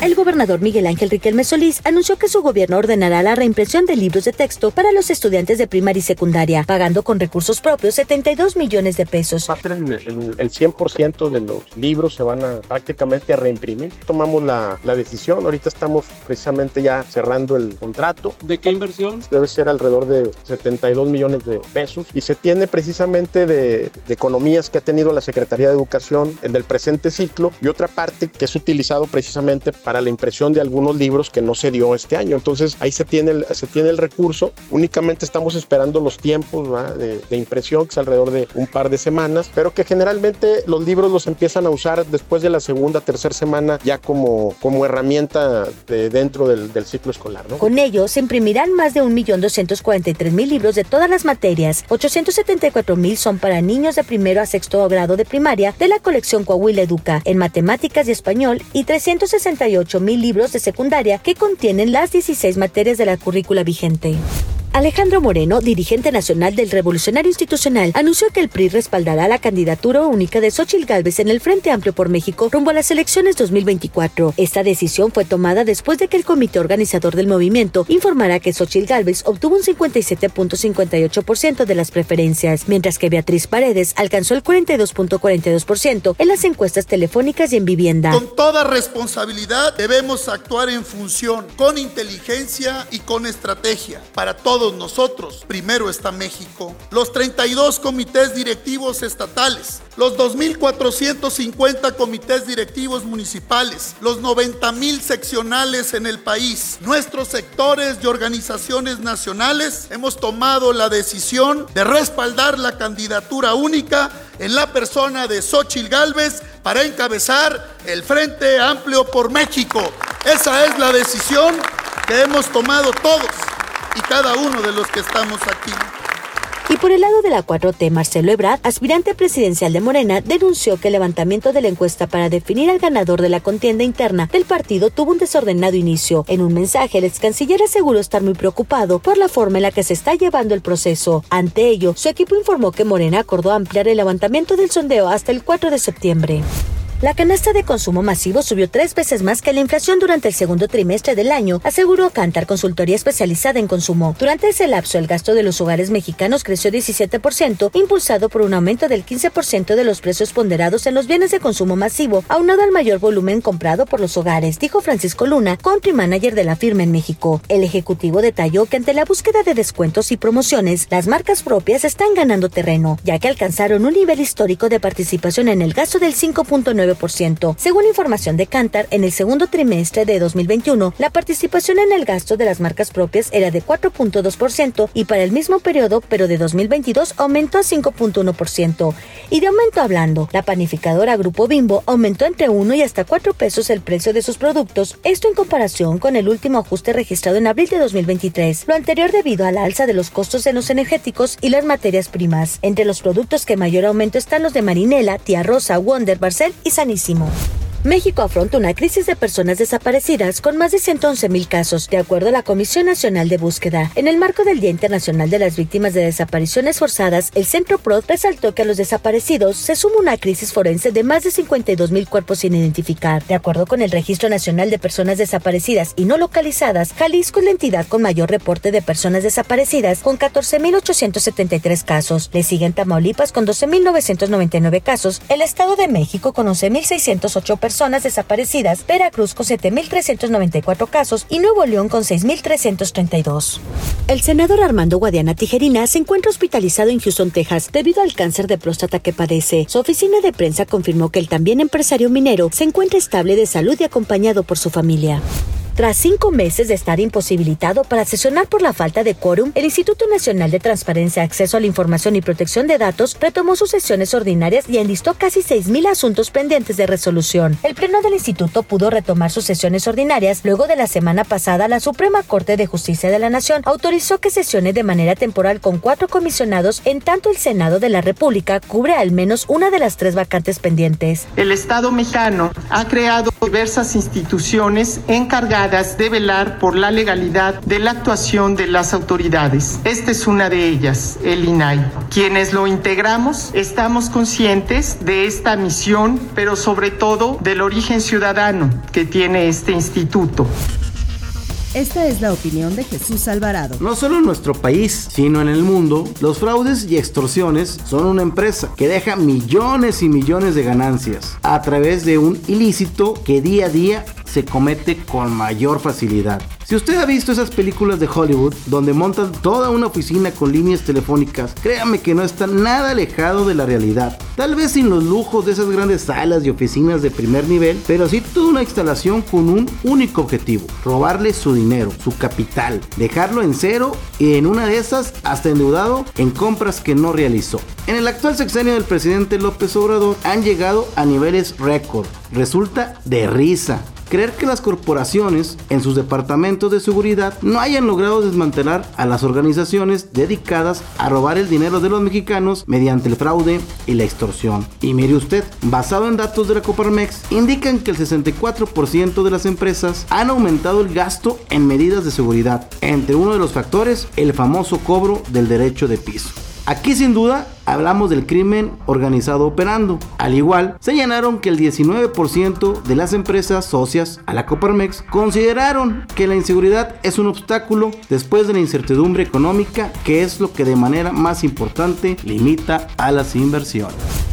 El gobernador Miguel Ángel Riquelme Solís anunció que su gobierno ordenará la reimpresión de libros de texto para los estudiantes de primaria y secundaria, pagando con recursos propios 72 millones de pesos. Va a ser el, el- el 100% de los libros se van a prácticamente a reimprimir. Tomamos la, la decisión, ahorita estamos precisamente ya cerrando el contrato. ¿De qué inversión? Debe ser alrededor de 72 millones de pesos y se tiene precisamente de, de economías que ha tenido la Secretaría de Educación en el presente ciclo y otra parte que es utilizado precisamente para la impresión de algunos libros que no se dio este año. Entonces ahí se tiene el, se tiene el recurso. Únicamente estamos esperando los tiempos de, de impresión, que es alrededor de un par de semanas, pero que generalmente los libros los empiezan a usar después de la segunda, tercera semana ya como, como herramienta de, dentro del, del ciclo escolar. ¿no? Con ello, se imprimirán más de 1.243.000 libros de todas las materias. 874.000 son para niños de primero a sexto grado de primaria de la colección Coahuila Educa en matemáticas y español y 368.000 libros de secundaria que contienen las 16 materias de la currícula vigente. Alejandro Moreno, dirigente nacional del Revolucionario Institucional, anunció que el PRI respaldará la candidatura única de Xochitl Gálvez en el Frente Amplio por México rumbo a las elecciones 2024. Esta decisión fue tomada después de que el comité organizador del movimiento informara que Xochitl Gálvez obtuvo un 57.58% de las preferencias, mientras que Beatriz Paredes alcanzó el 42.42% en las encuestas telefónicas y en vivienda. Con toda responsabilidad debemos actuar en función, con inteligencia y con estrategia. Para todos nosotros, primero está México, los 32 comités directivos estatales, los 2.450 comités directivos municipales, los 90.000 seccionales en el país, nuestros sectores y organizaciones nacionales, hemos tomado la decisión de respaldar la candidatura única en la persona de Xochitl Gálvez para encabezar el Frente Amplio por México. Esa es la decisión que hemos tomado todos y cada uno de los que estamos aquí. Y por el lado de la 4T, Marcelo Ebrard, aspirante presidencial de Morena, denunció que el levantamiento de la encuesta para definir al ganador de la contienda interna del partido tuvo un desordenado inicio. En un mensaje, el ex canciller aseguró estar muy preocupado por la forma en la que se está llevando el proceso. Ante ello, su equipo informó que Morena acordó ampliar el levantamiento del sondeo hasta el 4 de septiembre. La canasta de consumo masivo subió tres veces más que la inflación durante el segundo trimestre del año, aseguró Cantar Consultoría Especializada en Consumo. Durante ese lapso, el gasto de los hogares mexicanos creció 17%, impulsado por un aumento del 15% de los precios ponderados en los bienes de consumo masivo, aunado al mayor volumen comprado por los hogares, dijo Francisco Luna, country manager de la firma en México. El ejecutivo detalló que ante la búsqueda de descuentos y promociones, las marcas propias están ganando terreno, ya que alcanzaron un nivel histórico de participación en el gasto del 5.9 según información de Cantar, en el segundo trimestre de 2021, la participación en el gasto de las marcas propias era de 4.2% y para el mismo periodo, pero de 2022, aumentó a 5.1%. Y de aumento hablando, la panificadora Grupo Bimbo aumentó entre 1 y hasta 4 pesos el precio de sus productos, esto en comparación con el último ajuste registrado en abril de 2023, lo anterior debido a la alza de los costos en los energéticos y las materias primas. Entre los productos que mayor aumento están los de Marinela, Tía Rosa, Wonder, Barcel y Sanísimo. México afronta una crisis de personas desaparecidas con más de 111 mil casos, de acuerdo a la Comisión Nacional de Búsqueda. En el marco del Día Internacional de las Víctimas de Desapariciones Forzadas, el Centro PROD resaltó que a los desaparecidos se suma una crisis forense de más de 52 mil cuerpos sin identificar. De acuerdo con el Registro Nacional de Personas Desaparecidas y No Localizadas, Jalisco es la entidad con mayor reporte de personas desaparecidas, con 14.873 casos. Le siguen Tamaulipas con 12.999 casos, el Estado de México con 11.608 personas desaparecidas, Veracruz con 7.394 casos y Nuevo León con 6.332. El senador Armando Guadiana Tijerina se encuentra hospitalizado en Houston, Texas, debido al cáncer de próstata que padece. Su oficina de prensa confirmó que el también empresario minero se encuentra estable de salud y acompañado por su familia. Tras cinco meses de estar imposibilitado para sesionar por la falta de quórum, el Instituto Nacional de Transparencia, Acceso a la Información y Protección de Datos retomó sus sesiones ordinarias y enlistó casi 6.000 asuntos pendientes de resolución. El Pleno del Instituto pudo retomar sus sesiones ordinarias luego de la semana pasada la Suprema Corte de Justicia de la Nación autorizó que sesione de manera temporal con cuatro comisionados, en tanto el Senado de la República cubre al menos una de las tres vacantes pendientes. El Estado mexicano ha creado diversas instituciones encargadas encargadas de velar por la legalidad de la actuación de las autoridades. Esta es una de ellas, el INAI. Quienes lo integramos estamos conscientes de esta misión, pero sobre todo del origen ciudadano que tiene este instituto. Esta es la opinión de Jesús Alvarado. No solo en nuestro país, sino en el mundo, los fraudes y extorsiones son una empresa que deja millones y millones de ganancias a través de un ilícito que día a día se comete con mayor facilidad. Si usted ha visto esas películas de Hollywood donde montan toda una oficina con líneas telefónicas, créame que no está nada alejado de la realidad. Tal vez sin los lujos de esas grandes salas y oficinas de primer nivel, pero sí toda una instalación con un único objetivo, robarle su dinero, su capital, dejarlo en cero y en una de esas hasta endeudado en compras que no realizó. En el actual sexenio del presidente López Obrador han llegado a niveles récord. Resulta de risa creer que las corporaciones en sus departamentos de seguridad no hayan logrado desmantelar a las organizaciones dedicadas a robar el dinero de los mexicanos mediante el fraude y la extorsión. Y mire usted, basado en datos de la Coparmex, indican que el 64% de las empresas han aumentado el gasto en medidas de seguridad, entre uno de los factores el famoso cobro del derecho de piso. Aquí sin duda hablamos del crimen organizado operando. Al igual, señalaron que el 19% de las empresas socias a la Coparmex consideraron que la inseguridad es un obstáculo después de la incertidumbre económica, que es lo que de manera más importante limita a las inversiones.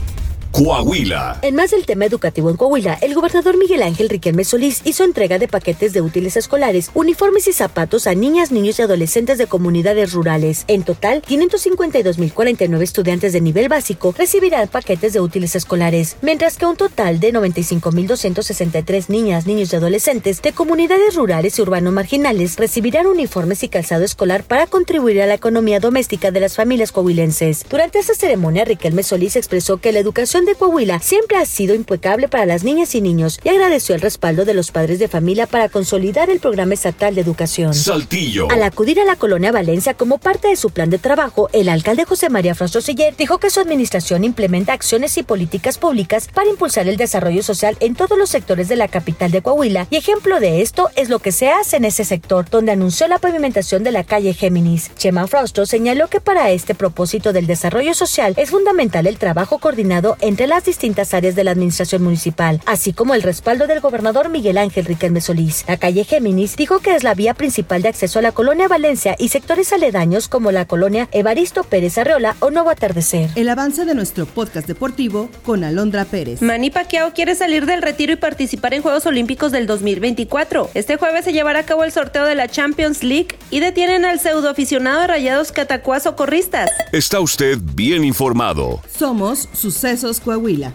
Coahuila. En más del tema educativo en Coahuila, el gobernador Miguel Ángel Riquelme Solís hizo entrega de paquetes de útiles escolares, uniformes y zapatos a niñas, niños y adolescentes de comunidades rurales. En total, 552.049 estudiantes de nivel básico recibirán paquetes de útiles escolares, mientras que un total de 95.263 niñas, niños y adolescentes de comunidades rurales y urbanos marginales recibirán uniformes y calzado escolar para contribuir a la economía doméstica de las familias coahuilenses. Durante esta ceremonia, Riquelme Solís expresó que la educación de Coahuila siempre ha sido impecable para las niñas y niños y agradeció el respaldo de los padres de familia para consolidar el programa estatal de educación. Saltillo. Al acudir a la colonia Valencia como parte de su plan de trabajo, el alcalde José María Frostro Siller dijo que su administración implementa acciones y políticas públicas para impulsar el desarrollo social en todos los sectores de la capital de Coahuila y ejemplo de esto es lo que se hace en ese sector, donde anunció la pavimentación de la calle Géminis. Chema Frostro señaló que para este propósito del desarrollo social es fundamental el trabajo coordinado en entre las distintas áreas de la administración municipal, así como el respaldo del gobernador Miguel Ángel Riquelme Solís. La calle Géminis dijo que es la vía principal de acceso a la colonia Valencia y sectores aledaños como la colonia Evaristo Pérez Arreola o Nuevo Atardecer. El avance de nuestro podcast deportivo con Alondra Pérez. Manny Pacquiao quiere salir del retiro y participar en Juegos Olímpicos del 2024. Este jueves se llevará a cabo el sorteo de la Champions League y detienen al pseudo aficionado de Rayados a socorristas. Está usted bien informado. Somos Sucesos Coahuila.